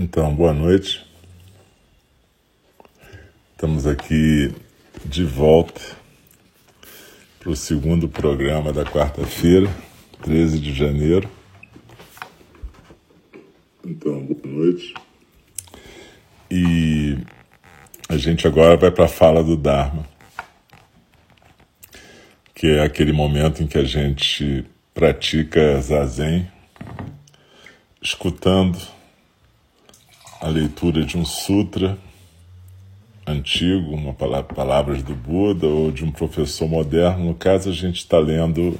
Então, boa noite. Estamos aqui de volta para o segundo programa da quarta-feira, 13 de janeiro. Então, boa noite. E a gente agora vai para a fala do Dharma, que é aquele momento em que a gente pratica zazen, escutando a leitura de um sutra antigo, uma palavra, palavras do Buda ou de um professor moderno. No caso, a gente está lendo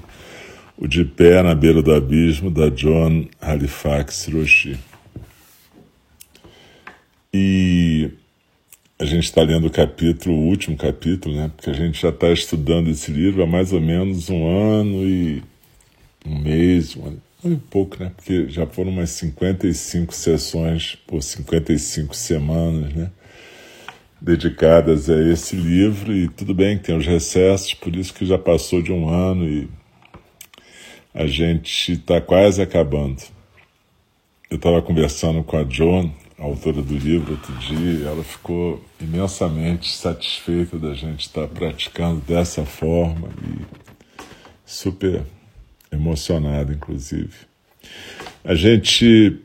o De Pé na Beira do Abismo, da John Halifax Roshi. E a gente está lendo o capítulo, o último capítulo, né? Porque a gente já está estudando esse livro há mais ou menos um ano e um mês, um ano, um pouco, né? Porque já foram umas 55 sessões por 55 semanas, né? Dedicadas a esse livro, e tudo bem que tem os recessos, por isso que já passou de um ano e a gente está quase acabando. Eu estava conversando com a John, a autora do livro, outro dia, ela ficou imensamente satisfeita da gente estar tá praticando dessa forma e super emocionado, inclusive. A gente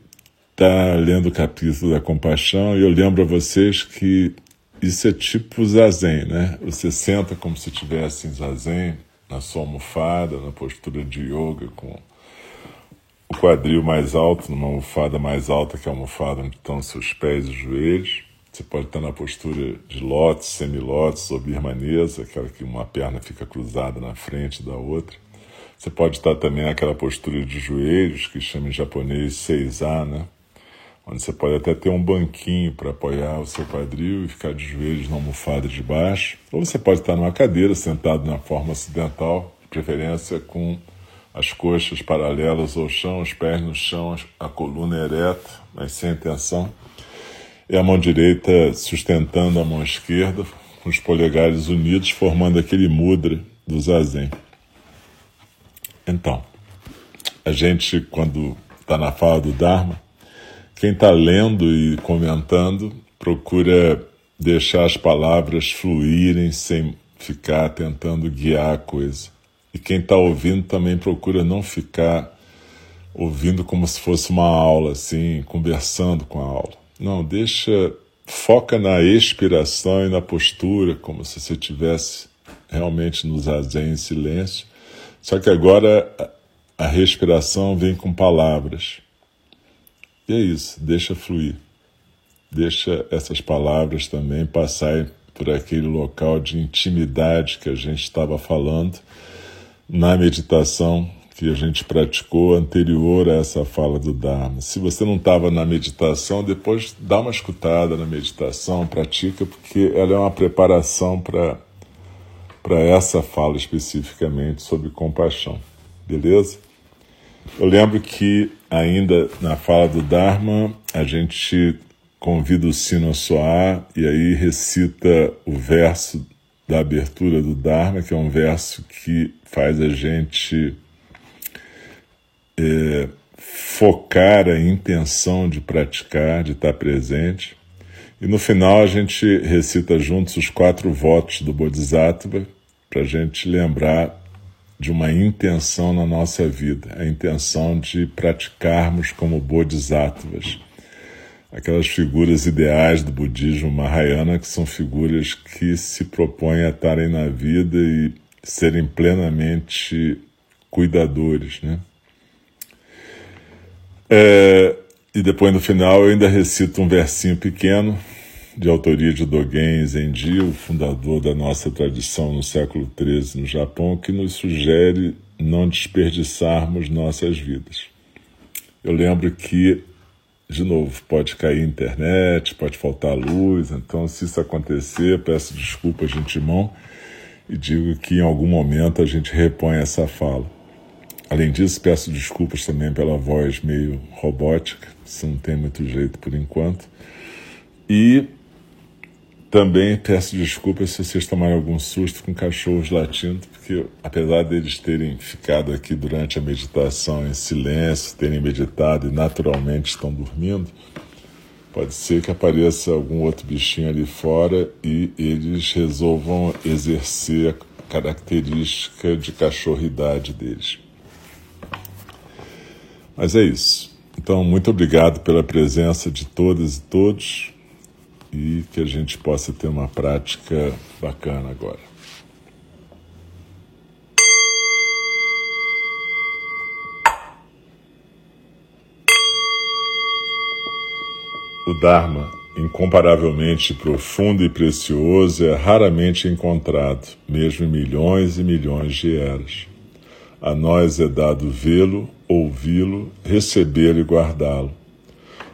está lendo o capítulo da compaixão e eu lembro a vocês que isso é tipo zazen, né? Você senta como se estivesse em zazen, na sua almofada, na postura de yoga, com o quadril mais alto, numa almofada mais alta que a almofada onde estão seus pés e joelhos. Você pode estar na postura de lótus, semilótus ou birmanesa, aquela que uma perna fica cruzada na frente da outra. Você pode estar também naquela postura de joelhos, que chama em japonês seizá, né? Onde você pode até ter um banquinho para apoiar o seu quadril e ficar de joelhos na almofada de baixo. Ou você pode estar numa cadeira, sentado na forma ocidental, de preferência com as coxas paralelas ao chão, os pés no chão, a coluna ereta, mas sem tensão. E a mão direita sustentando a mão esquerda, com os polegares unidos, formando aquele mudra do zazen. Então, a gente, quando está na fala do Dharma, quem está lendo e comentando procura deixar as palavras fluírem sem ficar tentando guiar a coisa. E quem está ouvindo também procura não ficar ouvindo como se fosse uma aula, assim, conversando com a aula. Não, deixa, foca na expiração e na postura, como se você estivesse realmente no zazen em silêncio só que agora a respiração vem com palavras. E é isso, deixa fluir. Deixa essas palavras também passarem por aquele local de intimidade que a gente estava falando na meditação que a gente praticou anterior a essa fala do Dharma. Se você não estava na meditação, depois dá uma escutada na meditação, pratica, porque ela é uma preparação para para essa fala especificamente sobre compaixão, beleza? Eu lembro que ainda na fala do Dharma a gente convida o sino a soar e aí recita o verso da abertura do Dharma, que é um verso que faz a gente é, focar a intenção de praticar, de estar presente. E no final a gente recita juntos os quatro votos do Bodhisattva, para a gente lembrar de uma intenção na nossa vida, a intenção de praticarmos como bodhisattvas, aquelas figuras ideais do budismo Mahayana, que são figuras que se propõem a estarem na vida e serem plenamente cuidadores, né? É, e depois no final eu ainda recito um versinho pequeno, de autoria de Dogen Zenji, o fundador da nossa tradição no século XIII no Japão, que nos sugere não desperdiçarmos nossas vidas. Eu lembro que, de novo, pode cair internet, pode faltar luz, então se isso acontecer, peço desculpas de antemão e digo que em algum momento a gente repõe essa fala. Além disso, peço desculpas também pela voz meio robótica, isso não tem muito jeito por enquanto. E também peço desculpas se vocês tomaram algum susto com cachorros latindo, porque apesar deles terem ficado aqui durante a meditação em silêncio, terem meditado e naturalmente estão dormindo, Pode ser que apareça algum outro bichinho ali fora e eles resolvam exercer a característica de cachorridade deles. Mas é isso. Então, muito obrigado pela presença de todas e todos e que a gente possa ter uma prática bacana agora. O Dharma, incomparavelmente profundo e precioso, é raramente encontrado, mesmo em milhões e milhões de eras. A nós é dado vê-lo, ouvi-lo, recebê-lo e guardá-lo.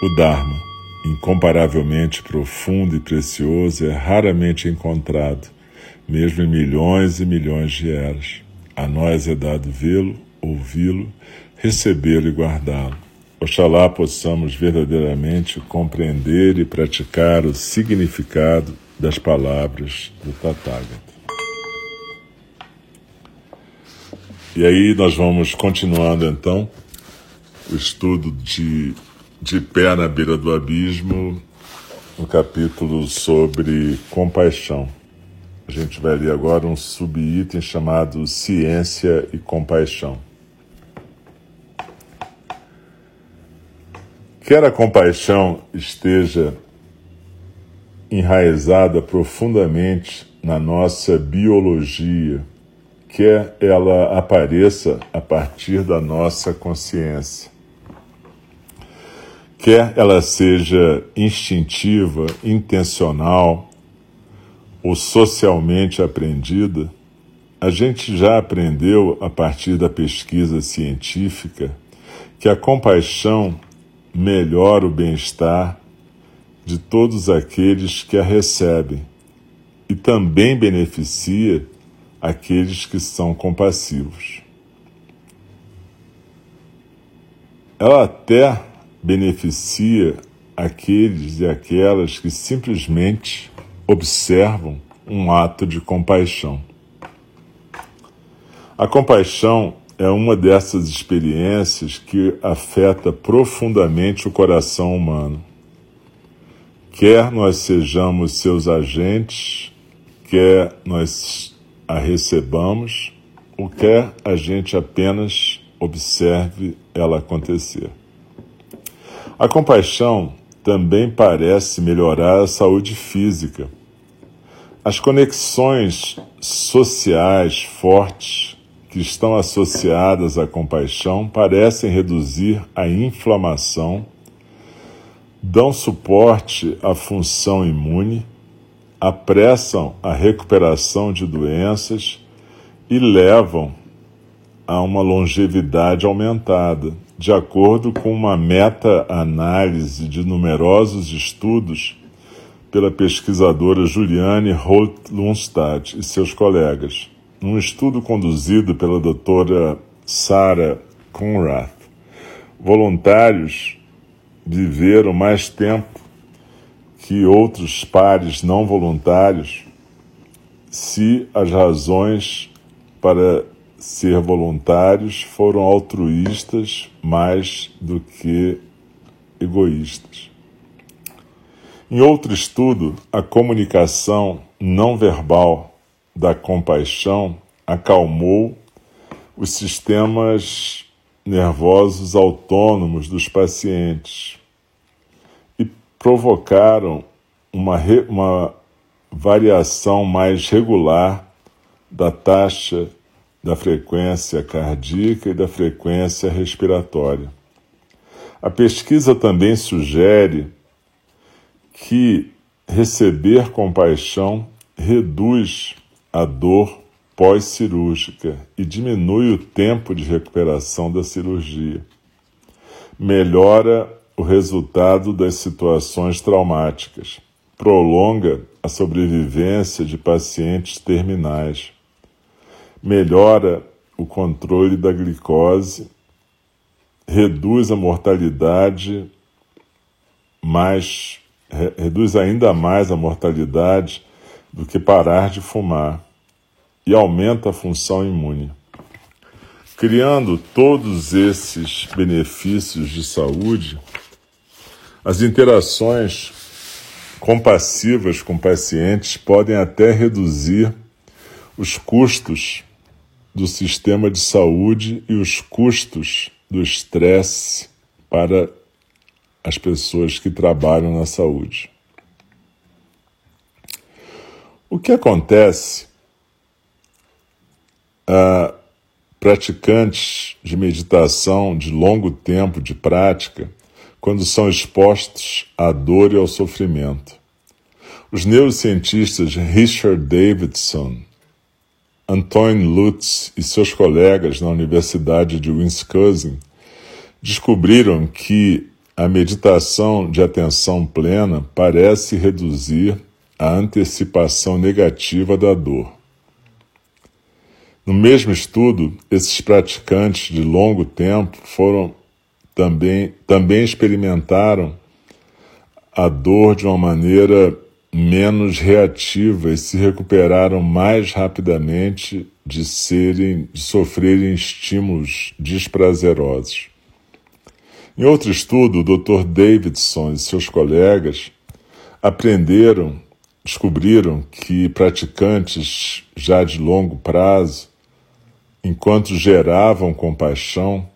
O Dharma, incomparavelmente profundo e precioso, é raramente encontrado, mesmo em milhões e milhões de eras. A nós é dado vê-lo, ouvi-lo, recebê-lo e guardá-lo. Oxalá possamos verdadeiramente compreender e praticar o significado das palavras do Tathagata. E aí nós vamos continuando então o estudo de, de Pé na Beira do Abismo, no capítulo sobre compaixão. A gente vai ler agora um subitem chamado Ciência e Compaixão. Quer a compaixão esteja enraizada profundamente na nossa biologia, quer ela apareça a partir da nossa consciência. Quer ela seja instintiva, intencional ou socialmente aprendida, a gente já aprendeu a partir da pesquisa científica que a compaixão melhora o bem-estar de todos aqueles que a recebem e também beneficia aqueles que são compassivos. Ela até beneficia aqueles e aquelas que simplesmente observam um ato de compaixão. A compaixão é uma dessas experiências que afeta profundamente o coração humano quer nós sejamos seus agentes, quer nós a recebamos, ou quer a gente apenas observe ela acontecer. A compaixão também parece melhorar a saúde física. As conexões sociais fortes que estão associadas à compaixão parecem reduzir a inflamação dão suporte à função imune, apressam a recuperação de doenças e levam a uma longevidade aumentada, de acordo com uma meta-análise de numerosos estudos pela pesquisadora Juliane Holt-Lundstad e seus colegas, num estudo conduzido pela doutora Sarah Conrath. Voluntários viveram mais tempo que outros pares não voluntários se as razões para ser voluntários foram altruístas mais do que egoístas. Em outro estudo, a comunicação não verbal da compaixão acalmou os sistemas nervosos autônomos dos pacientes, provocaram uma, uma variação mais regular da taxa da frequência cardíaca e da frequência respiratória. A pesquisa também sugere que receber compaixão reduz a dor pós-cirúrgica e diminui o tempo de recuperação da cirurgia. Melhora o resultado das situações traumáticas, prolonga a sobrevivência de pacientes terminais, melhora o controle da glicose, reduz a mortalidade, mais, reduz ainda mais a mortalidade do que parar de fumar e aumenta a função imune. Criando todos esses benefícios de saúde, as interações compassivas com pacientes podem até reduzir os custos do sistema de saúde e os custos do estresse para as pessoas que trabalham na saúde. O que acontece? Ah, praticantes de meditação de longo tempo de prática quando são expostos à dor e ao sofrimento. Os neurocientistas Richard Davidson, Antoine Lutz e seus colegas na Universidade de Wisconsin descobriram que a meditação de atenção plena parece reduzir a antecipação negativa da dor. No mesmo estudo, esses praticantes de longo tempo foram também, também experimentaram a dor de uma maneira menos reativa e se recuperaram mais rapidamente de serem de sofrerem estímulos desprazerosos. Em outro estudo, o Dr. Davidson e seus colegas aprenderam, descobriram que praticantes já de longo prazo, enquanto geravam compaixão,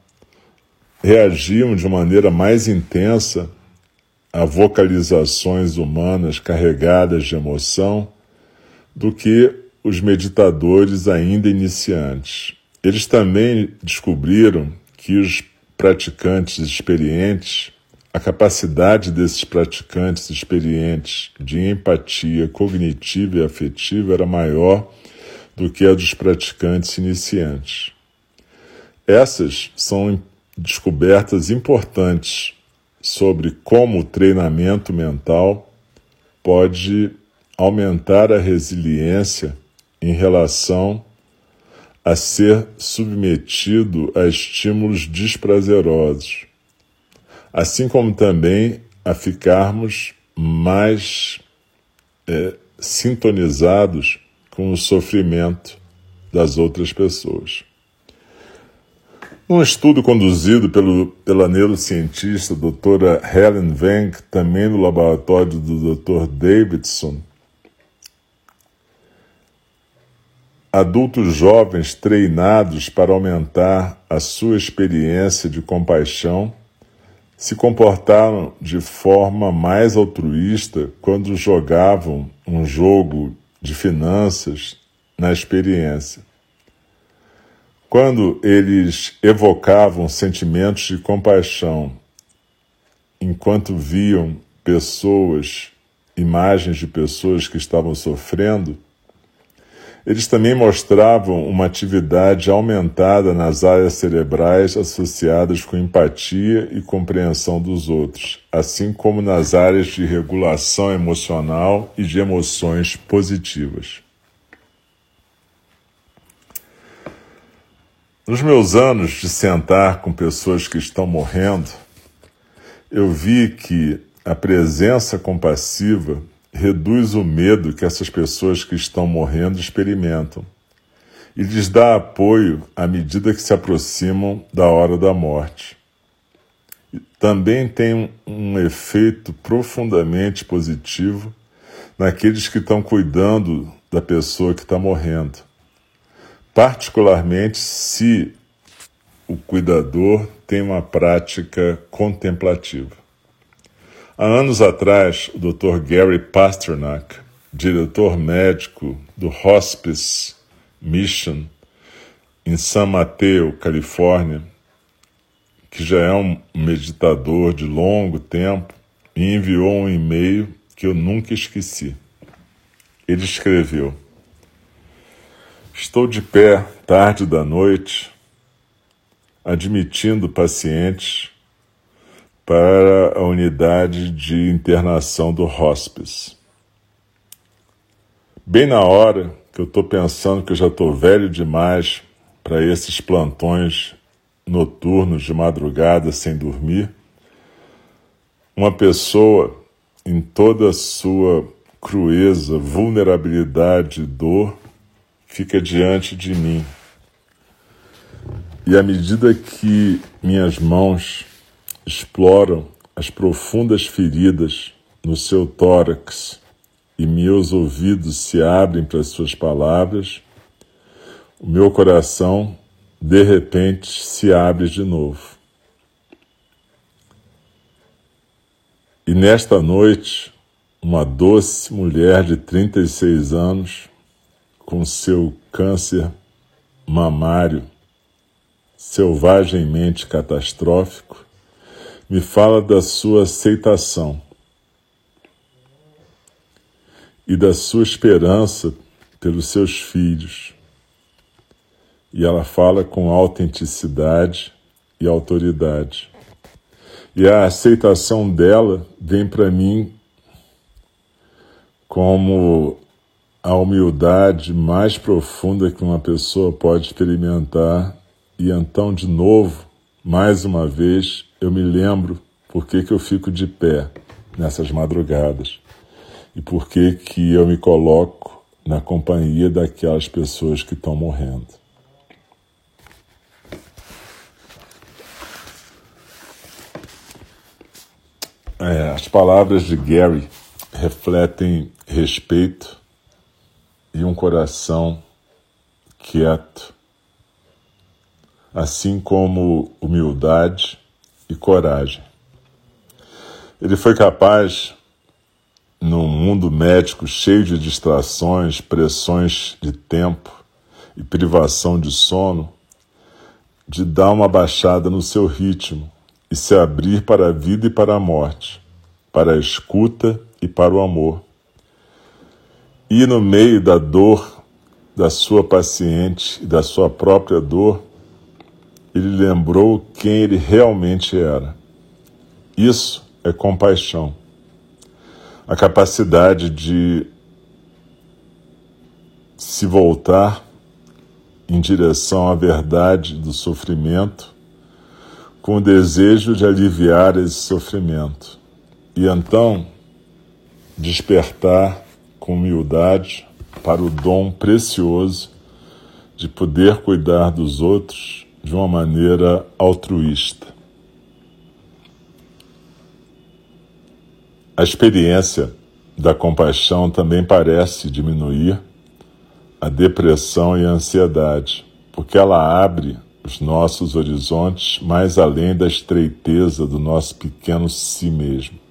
reagiam de maneira mais intensa a vocalizações humanas carregadas de emoção do que os meditadores ainda iniciantes. Eles também descobriram que os praticantes experientes, a capacidade desses praticantes experientes de empatia cognitiva e afetiva era maior do que a dos praticantes iniciantes. Essas são descobertas importantes sobre como o treinamento mental pode aumentar a resiliência em relação a ser submetido a estímulos desprazerosos, assim como também a ficarmos mais é, sintonizados com o sofrimento das outras pessoas. Um estudo conduzido pelo, pela neurocientista doutora Helen Wenck, também no laboratório do Dr. Davidson, adultos jovens treinados para aumentar a sua experiência de compaixão se comportaram de forma mais altruísta quando jogavam um jogo de finanças na experiência. Quando eles evocavam sentimentos de compaixão enquanto viam pessoas, imagens de pessoas que estavam sofrendo, eles também mostravam uma atividade aumentada nas áreas cerebrais associadas com empatia e compreensão dos outros, assim como nas áreas de regulação emocional e de emoções positivas. Nos meus anos de sentar com pessoas que estão morrendo, eu vi que a presença compassiva reduz o medo que essas pessoas que estão morrendo experimentam e lhes dá apoio à medida que se aproximam da hora da morte. Também tem um efeito profundamente positivo naqueles que estão cuidando da pessoa que está morrendo, particularmente se o cuidador tem uma prática contemplativa. Há anos atrás, o Dr. Gary Pasternak, diretor médico do Hospice Mission em San Mateo, Califórnia, que já é um meditador de longo tempo, me enviou um e-mail que eu nunca esqueci. Ele escreveu: Estou de pé tarde da noite, admitindo pacientes para a unidade de internação do hospice. Bem na hora que eu estou pensando que eu já estou velho demais para esses plantões noturnos de madrugada sem dormir, uma pessoa em toda a sua crueza, vulnerabilidade e dor fica diante de mim. E à medida que minhas mãos exploram as profundas feridas no seu tórax e meus ouvidos se abrem para as suas palavras, o meu coração de repente se abre de novo. E nesta noite, uma doce mulher de 36 anos, com seu câncer mamário selvagemmente catastrófico, me fala da sua aceitação e da sua esperança pelos seus filhos. E ela fala com autenticidade e autoridade. E a aceitação dela vem para mim como a humildade mais profunda que uma pessoa pode experimentar. E então, de novo, mais uma vez, eu me lembro por que, que eu fico de pé nessas madrugadas e por que, que eu me coloco na companhia daquelas pessoas que estão morrendo. É, as palavras de Gary refletem respeito e um coração quieto, assim como humildade e coragem. Ele foi capaz, num mundo médico cheio de distrações, pressões de tempo e privação de sono, de dar uma baixada no seu ritmo e se abrir para a vida e para a morte, para a escuta e para o amor. E no meio da dor da sua paciente da sua própria dor, ele lembrou quem ele realmente era. Isso é compaixão. A capacidade de se voltar em direção à verdade do sofrimento, com o desejo de aliviar esse sofrimento. E então despertar com humildade para o dom precioso de poder cuidar dos outros de uma maneira altruísta. A experiência da compaixão também parece diminuir a depressão e a ansiedade, porque ela abre os nossos horizontes mais além da estreiteza do nosso pequeno si mesmo.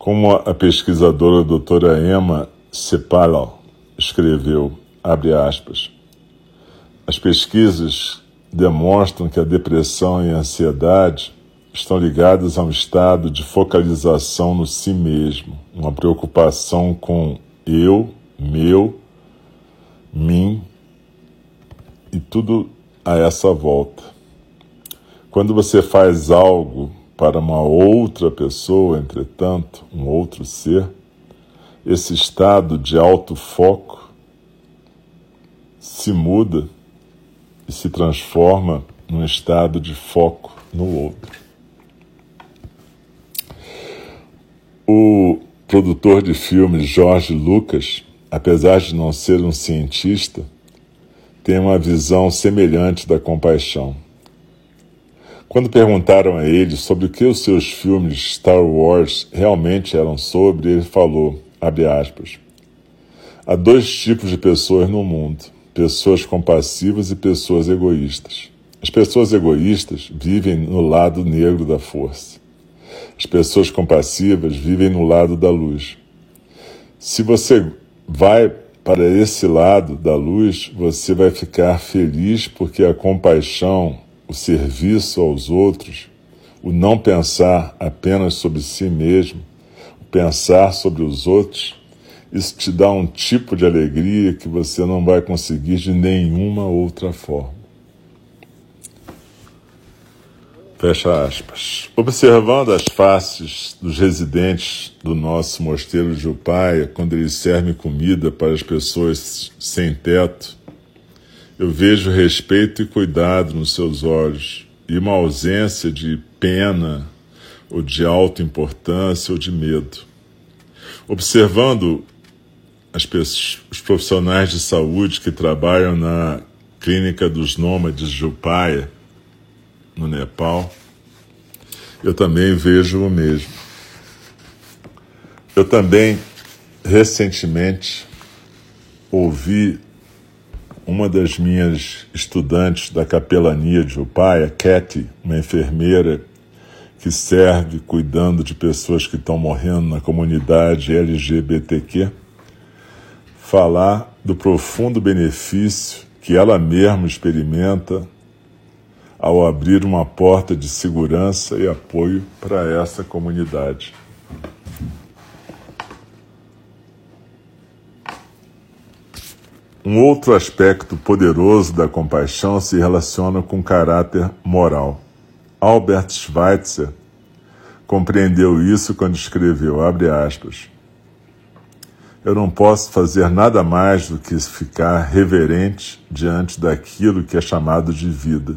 Como a pesquisadora doutora Emma Sepalal escreveu, abre aspas, as pesquisas demonstram que a depressão e a ansiedade estão ligadas a um estado de focalização no si mesmo, uma preocupação com eu, meu, mim e tudo a essa volta. Quando você faz algo para uma outra pessoa, entretanto, um outro ser, esse estado de alto foco se muda e se transforma num estado de foco no outro. O produtor de filmes Jorge Lucas, apesar de não ser um cientista, tem uma visão semelhante da compaixão. Quando perguntaram a ele sobre o que os seus filmes Star Wars realmente eram sobre, ele falou, aspas, há dois tipos de pessoas no mundo pessoas compassivas e pessoas egoístas. As pessoas egoístas vivem no lado negro da força. As pessoas compassivas vivem no lado da luz. Se você vai para esse lado da luz, você vai ficar feliz porque a compaixão, o serviço aos outros, o não pensar apenas sobre si mesmo, o pensar sobre os outros, isso te dá um tipo de alegria que você não vai conseguir de nenhuma outra forma. Fecha aspas. Observando as faces dos residentes do nosso mosteiro de Upaia, quando eles servem comida para as pessoas sem teto, eu vejo respeito e cuidado nos seus olhos e uma ausência de pena ou de alta importância ou de medo. Observando as pessoas, os profissionais de saúde que trabalham na clínica dos nômades de Upaia, no Nepal, eu também vejo o mesmo. Eu também, recentemente, ouvi uma das minhas estudantes da capelania de Upaia, Cathy, uma enfermeira que serve cuidando de pessoas que estão morrendo na comunidade LGBTQ, falar do profundo benefício que ela mesma experimenta ao abrir uma porta de segurança e apoio para essa comunidade. Um outro aspecto poderoso da compaixão se relaciona com o caráter moral. Albert Schweitzer compreendeu isso quando escreveu, aspas, eu não posso fazer nada mais do que ficar reverente diante daquilo que é chamado de vida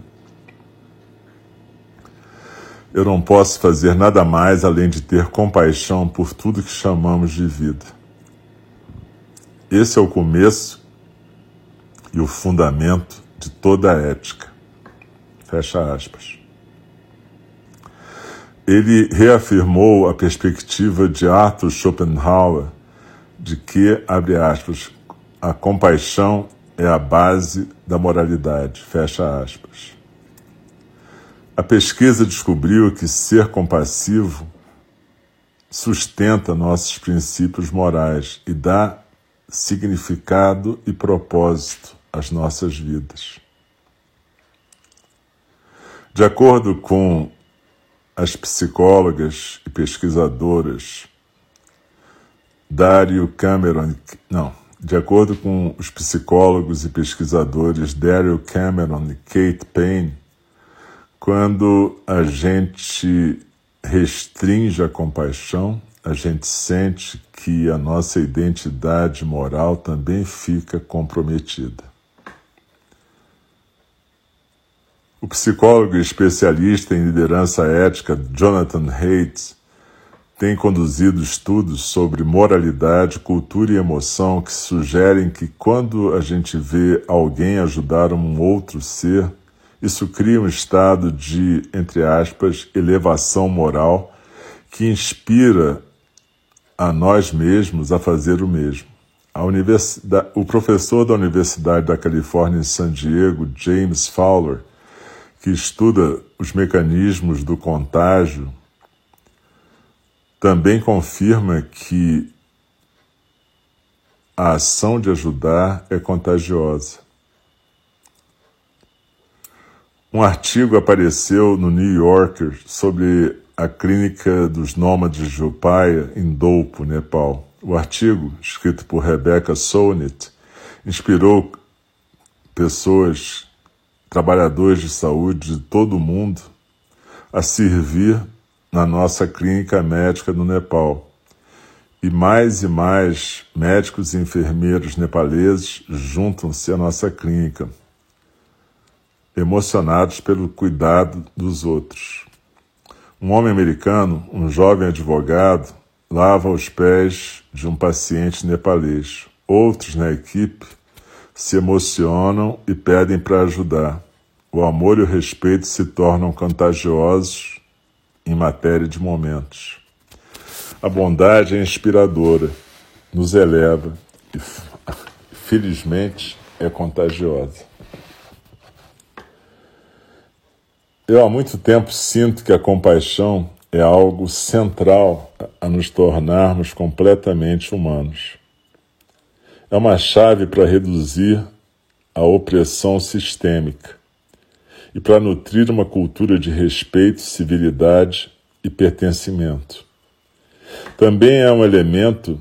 eu não posso fazer nada mais além de ter compaixão por tudo que chamamos de vida. Esse é o começo e o fundamento de toda a ética. Fecha aspas. Ele reafirmou a perspectiva de Arthur Schopenhauer de que, abre aspas, a compaixão é a base da moralidade, fecha aspas. A pesquisa descobriu que ser compassivo sustenta nossos princípios morais e dá significado e propósito às nossas vidas. De acordo com as psicólogas e pesquisadoras Dario Cameron, não, de acordo com os psicólogos e pesquisadores Dario Cameron e Kate Payne, quando a gente restringe a compaixão, a gente sente que a nossa identidade moral também fica comprometida. O psicólogo e especialista em liderança ética Jonathan Haidt tem conduzido estudos sobre moralidade, cultura e emoção que sugerem que quando a gente vê alguém ajudar um outro ser, isso cria um estado de, entre aspas, elevação moral que inspira a nós mesmos a fazer o mesmo. o professor da Universidade da Califórnia em San Diego, James Fowler, que estuda os mecanismos do contágio, também confirma que a ação de ajudar é contagiosa. Um artigo apareceu no New Yorker sobre a clínica dos nômades de Upaya em Dolpo, Nepal. O artigo, escrito por Rebecca Solnit, inspirou pessoas, trabalhadores de saúde de todo o mundo, a servir na nossa clínica médica no Nepal. E mais e mais médicos e enfermeiros nepaleses juntam-se à nossa clínica emocionados pelo cuidado dos outros. Um homem americano, um jovem advogado, lava os pés de um paciente nepalês. Outros na equipe se emocionam e pedem para ajudar. O amor e o respeito se tornam contagiosos em matéria de momentos. A bondade é inspiradora, nos eleva e, felizmente, é contagiosa. Eu há muito tempo sinto que a compaixão é algo central a nos tornarmos completamente humanos. É uma chave para reduzir a opressão sistêmica e para nutrir uma cultura de respeito, civilidade e pertencimento. Também é um elemento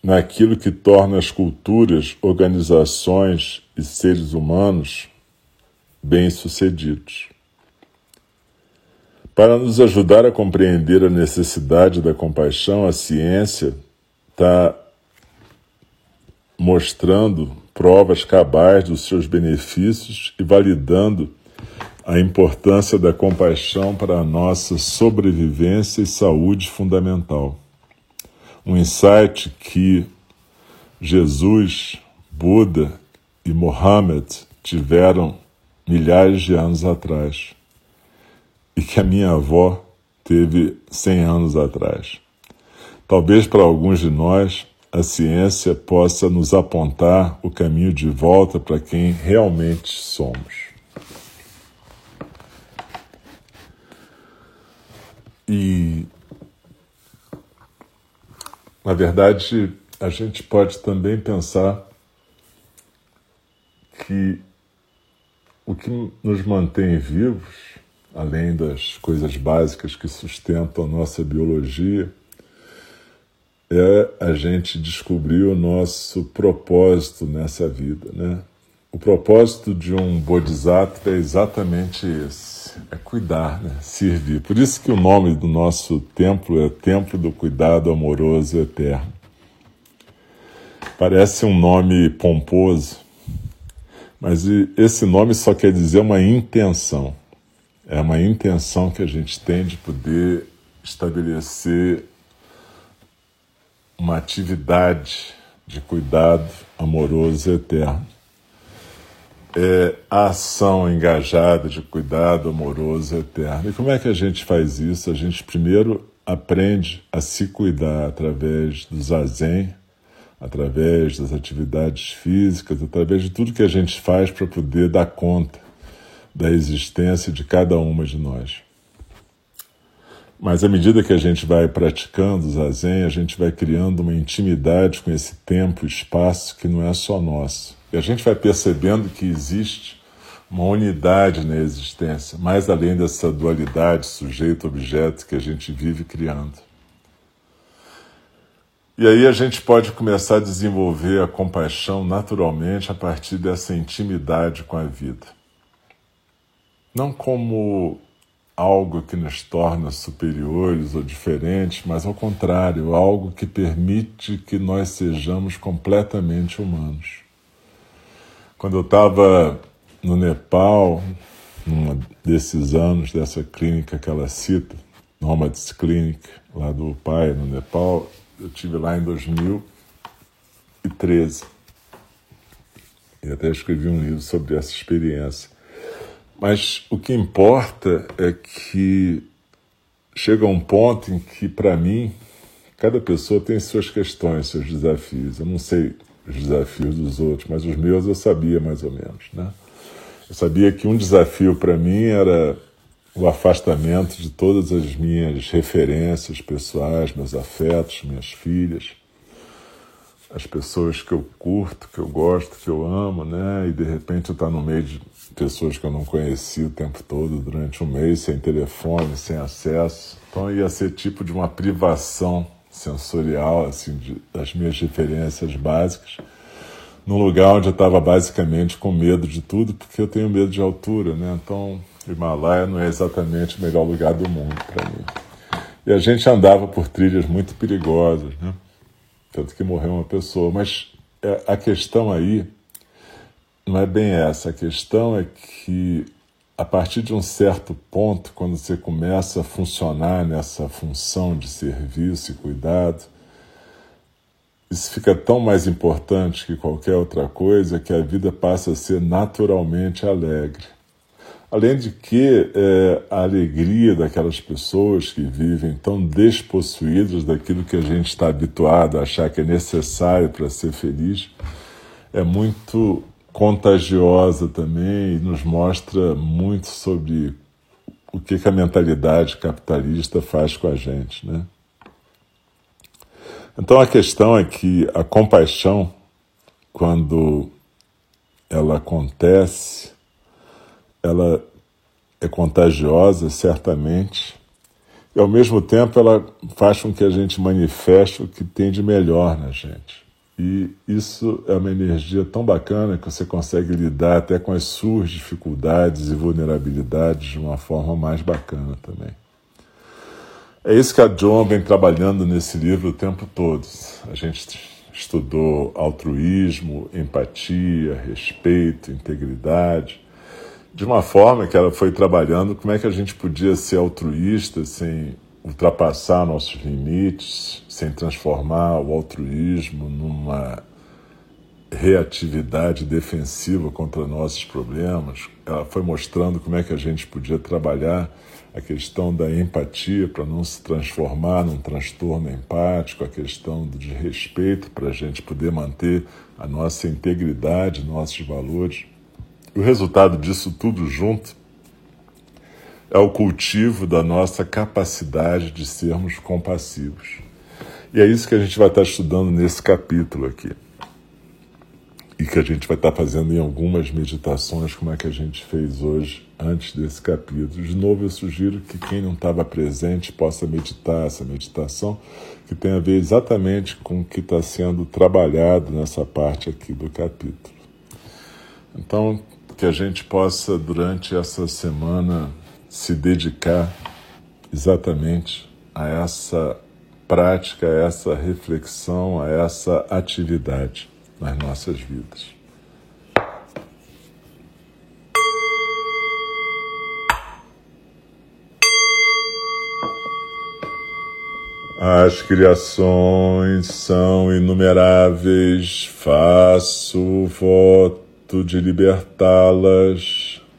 naquilo que torna as culturas, organizações e seres humanos bem-sucedidos. Para nos ajudar a compreender a necessidade da compaixão, a ciência está mostrando provas cabais dos seus benefícios e validando a importância da compaixão para a nossa sobrevivência e saúde fundamental. Um insight que Jesus, Buda e Mohammed tiveram milhares de anos atrás e que a minha avó teve 100 anos atrás. Talvez para alguns de nós a ciência possa nos apontar o caminho de volta para quem realmente somos. E, na verdade, a gente pode também pensar que o que nos mantém vivos além das coisas básicas que sustentam a nossa biologia, é a gente descobrir o nosso propósito nessa vida, né? O propósito de um bodhisattva é exatamente esse, é cuidar, né? servir. Por isso que o nome do nosso templo é Templo do Cuidado Amoroso Eterno. Parece um nome pomposo, mas esse nome só quer dizer uma intenção. É uma intenção que a gente tem de poder estabelecer uma atividade de cuidado amoroso eterno. É a ação engajada de cuidado amoroso eterno. E como é que a gente faz isso? A gente primeiro aprende a se cuidar através do zazen, através das atividades físicas, através de tudo que a gente faz para poder dar conta da existência de cada uma de nós. Mas à medida que a gente vai praticando o zazen, a gente vai criando uma intimidade com esse tempo espaço que não é só nosso. E a gente vai percebendo que existe uma unidade na existência, mais além dessa dualidade sujeito-objeto que a gente vive criando. E aí a gente pode começar a desenvolver a compaixão naturalmente a partir dessa intimidade com a vida não como algo que nos torna superiores ou diferentes, mas ao contrário, algo que permite que nós sejamos completamente humanos. Quando eu estava no Nepal, num desses anos dessa clínica que ela cita, Nomads Clinic, lá do pai no Nepal, eu tive lá em 2013 e até escrevi um livro sobre essa experiência. Mas o que importa é que chega um ponto em que, para mim, cada pessoa tem suas questões, seus desafios. Eu não sei os desafios dos outros, mas os meus eu sabia mais ou menos, né? Eu sabia que um desafio para mim era o afastamento de todas as minhas referências pessoais, meus afetos, minhas filhas, as pessoas que eu curto, que eu gosto, que eu amo, né? E de repente eu estar tá no meio de pessoas que eu não conhecia o tempo todo, durante um mês, sem telefone, sem acesso. Então ia ser tipo de uma privação sensorial, assim, de, das minhas referências básicas, num lugar onde eu estava basicamente com medo de tudo, porque eu tenho medo de altura, né? Então, Himalaia não é exatamente o melhor lugar do mundo para mim. E a gente andava por trilhas muito perigosas, né? Tanto que morreu uma pessoa. Mas é, a questão aí não é bem essa. A questão é que, a partir de um certo ponto, quando você começa a funcionar nessa função de serviço e cuidado, isso fica tão mais importante que qualquer outra coisa que a vida passa a ser naturalmente alegre. Além de que é, a alegria daquelas pessoas que vivem tão despossuídas daquilo que a gente está habituado a achar que é necessário para ser feliz é muito contagiosa também e nos mostra muito sobre o que, que a mentalidade capitalista faz com a gente, né? Então a questão é que a compaixão, quando ela acontece, ela é contagiosa, certamente, e ao mesmo tempo ela faz com que a gente manifeste o que tem de melhor na gente. E isso é uma energia tão bacana que você consegue lidar até com as suas dificuldades e vulnerabilidades de uma forma mais bacana também. É isso que a John vem trabalhando nesse livro o tempo todo. A gente estudou altruísmo, empatia, respeito, integridade, de uma forma que ela foi trabalhando como é que a gente podia ser altruísta sem ultrapassar nossos limites, sem transformar o altruísmo numa reatividade defensiva contra nossos problemas. Ela foi mostrando como é que a gente podia trabalhar a questão da empatia para não se transformar num transtorno empático, a questão de respeito para a gente poder manter a nossa integridade, nossos valores. O resultado disso tudo junto é o cultivo da nossa capacidade de sermos compassivos. E é isso que a gente vai estar estudando nesse capítulo aqui. E que a gente vai estar fazendo em algumas meditações, como é que a gente fez hoje, antes desse capítulo. De novo, eu sugiro que quem não estava presente possa meditar essa meditação, que tem a ver exatamente com o que está sendo trabalhado nessa parte aqui do capítulo. Então, que a gente possa, durante essa semana, se dedicar exatamente a essa prática, a essa reflexão, a essa atividade nas nossas vidas. As criações são inumeráveis, faço voto de libertá-las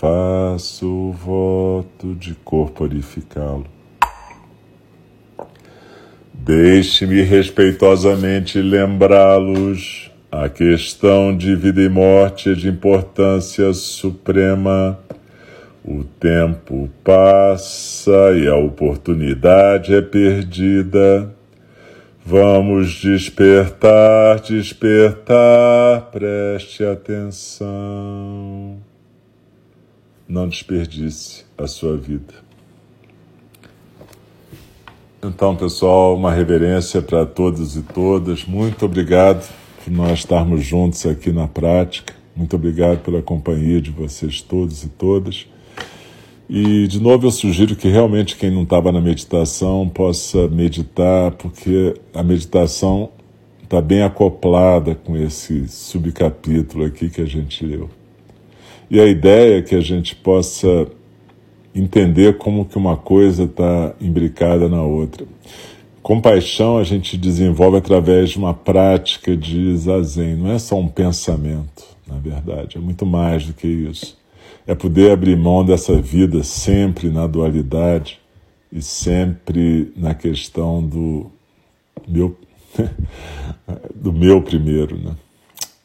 faço o voto de corporificá-lo. Deixe-me respeitosamente lembrá-los. A questão de vida e morte é de importância suprema. O tempo passa e a oportunidade é perdida. Vamos despertar, despertar, preste atenção não desperdice a sua vida. Então, pessoal, uma reverência para todos e todas. Muito obrigado por nós estarmos juntos aqui na prática. Muito obrigado pela companhia de vocês todos e todas. E, de novo, eu sugiro que realmente quem não estava na meditação possa meditar, porque a meditação está bem acoplada com esse subcapítulo aqui que a gente leu. E a ideia é que a gente possa entender como que uma coisa está imbricada na outra. Compaixão a gente desenvolve através de uma prática de zazen, não é só um pensamento, na verdade, é muito mais do que isso. É poder abrir mão dessa vida sempre na dualidade e sempre na questão do meu do meu primeiro, né?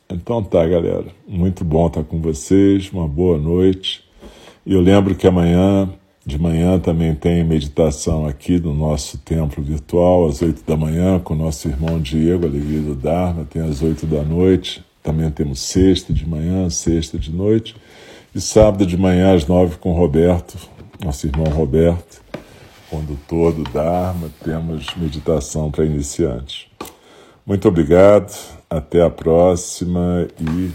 Então tá, galera. Muito bom estar com vocês. Uma boa noite. E eu lembro que amanhã, de manhã, também tem meditação aqui no nosso templo virtual, às oito da manhã, com o nosso irmão Diego, Alegria do Dharma. Tem às oito da noite. Também temos sexta de manhã, sexta de noite. E sábado de manhã, às nove, com Roberto, nosso irmão Roberto, condutor do Dharma. Temos meditação para iniciantes. Muito obrigado, até a próxima e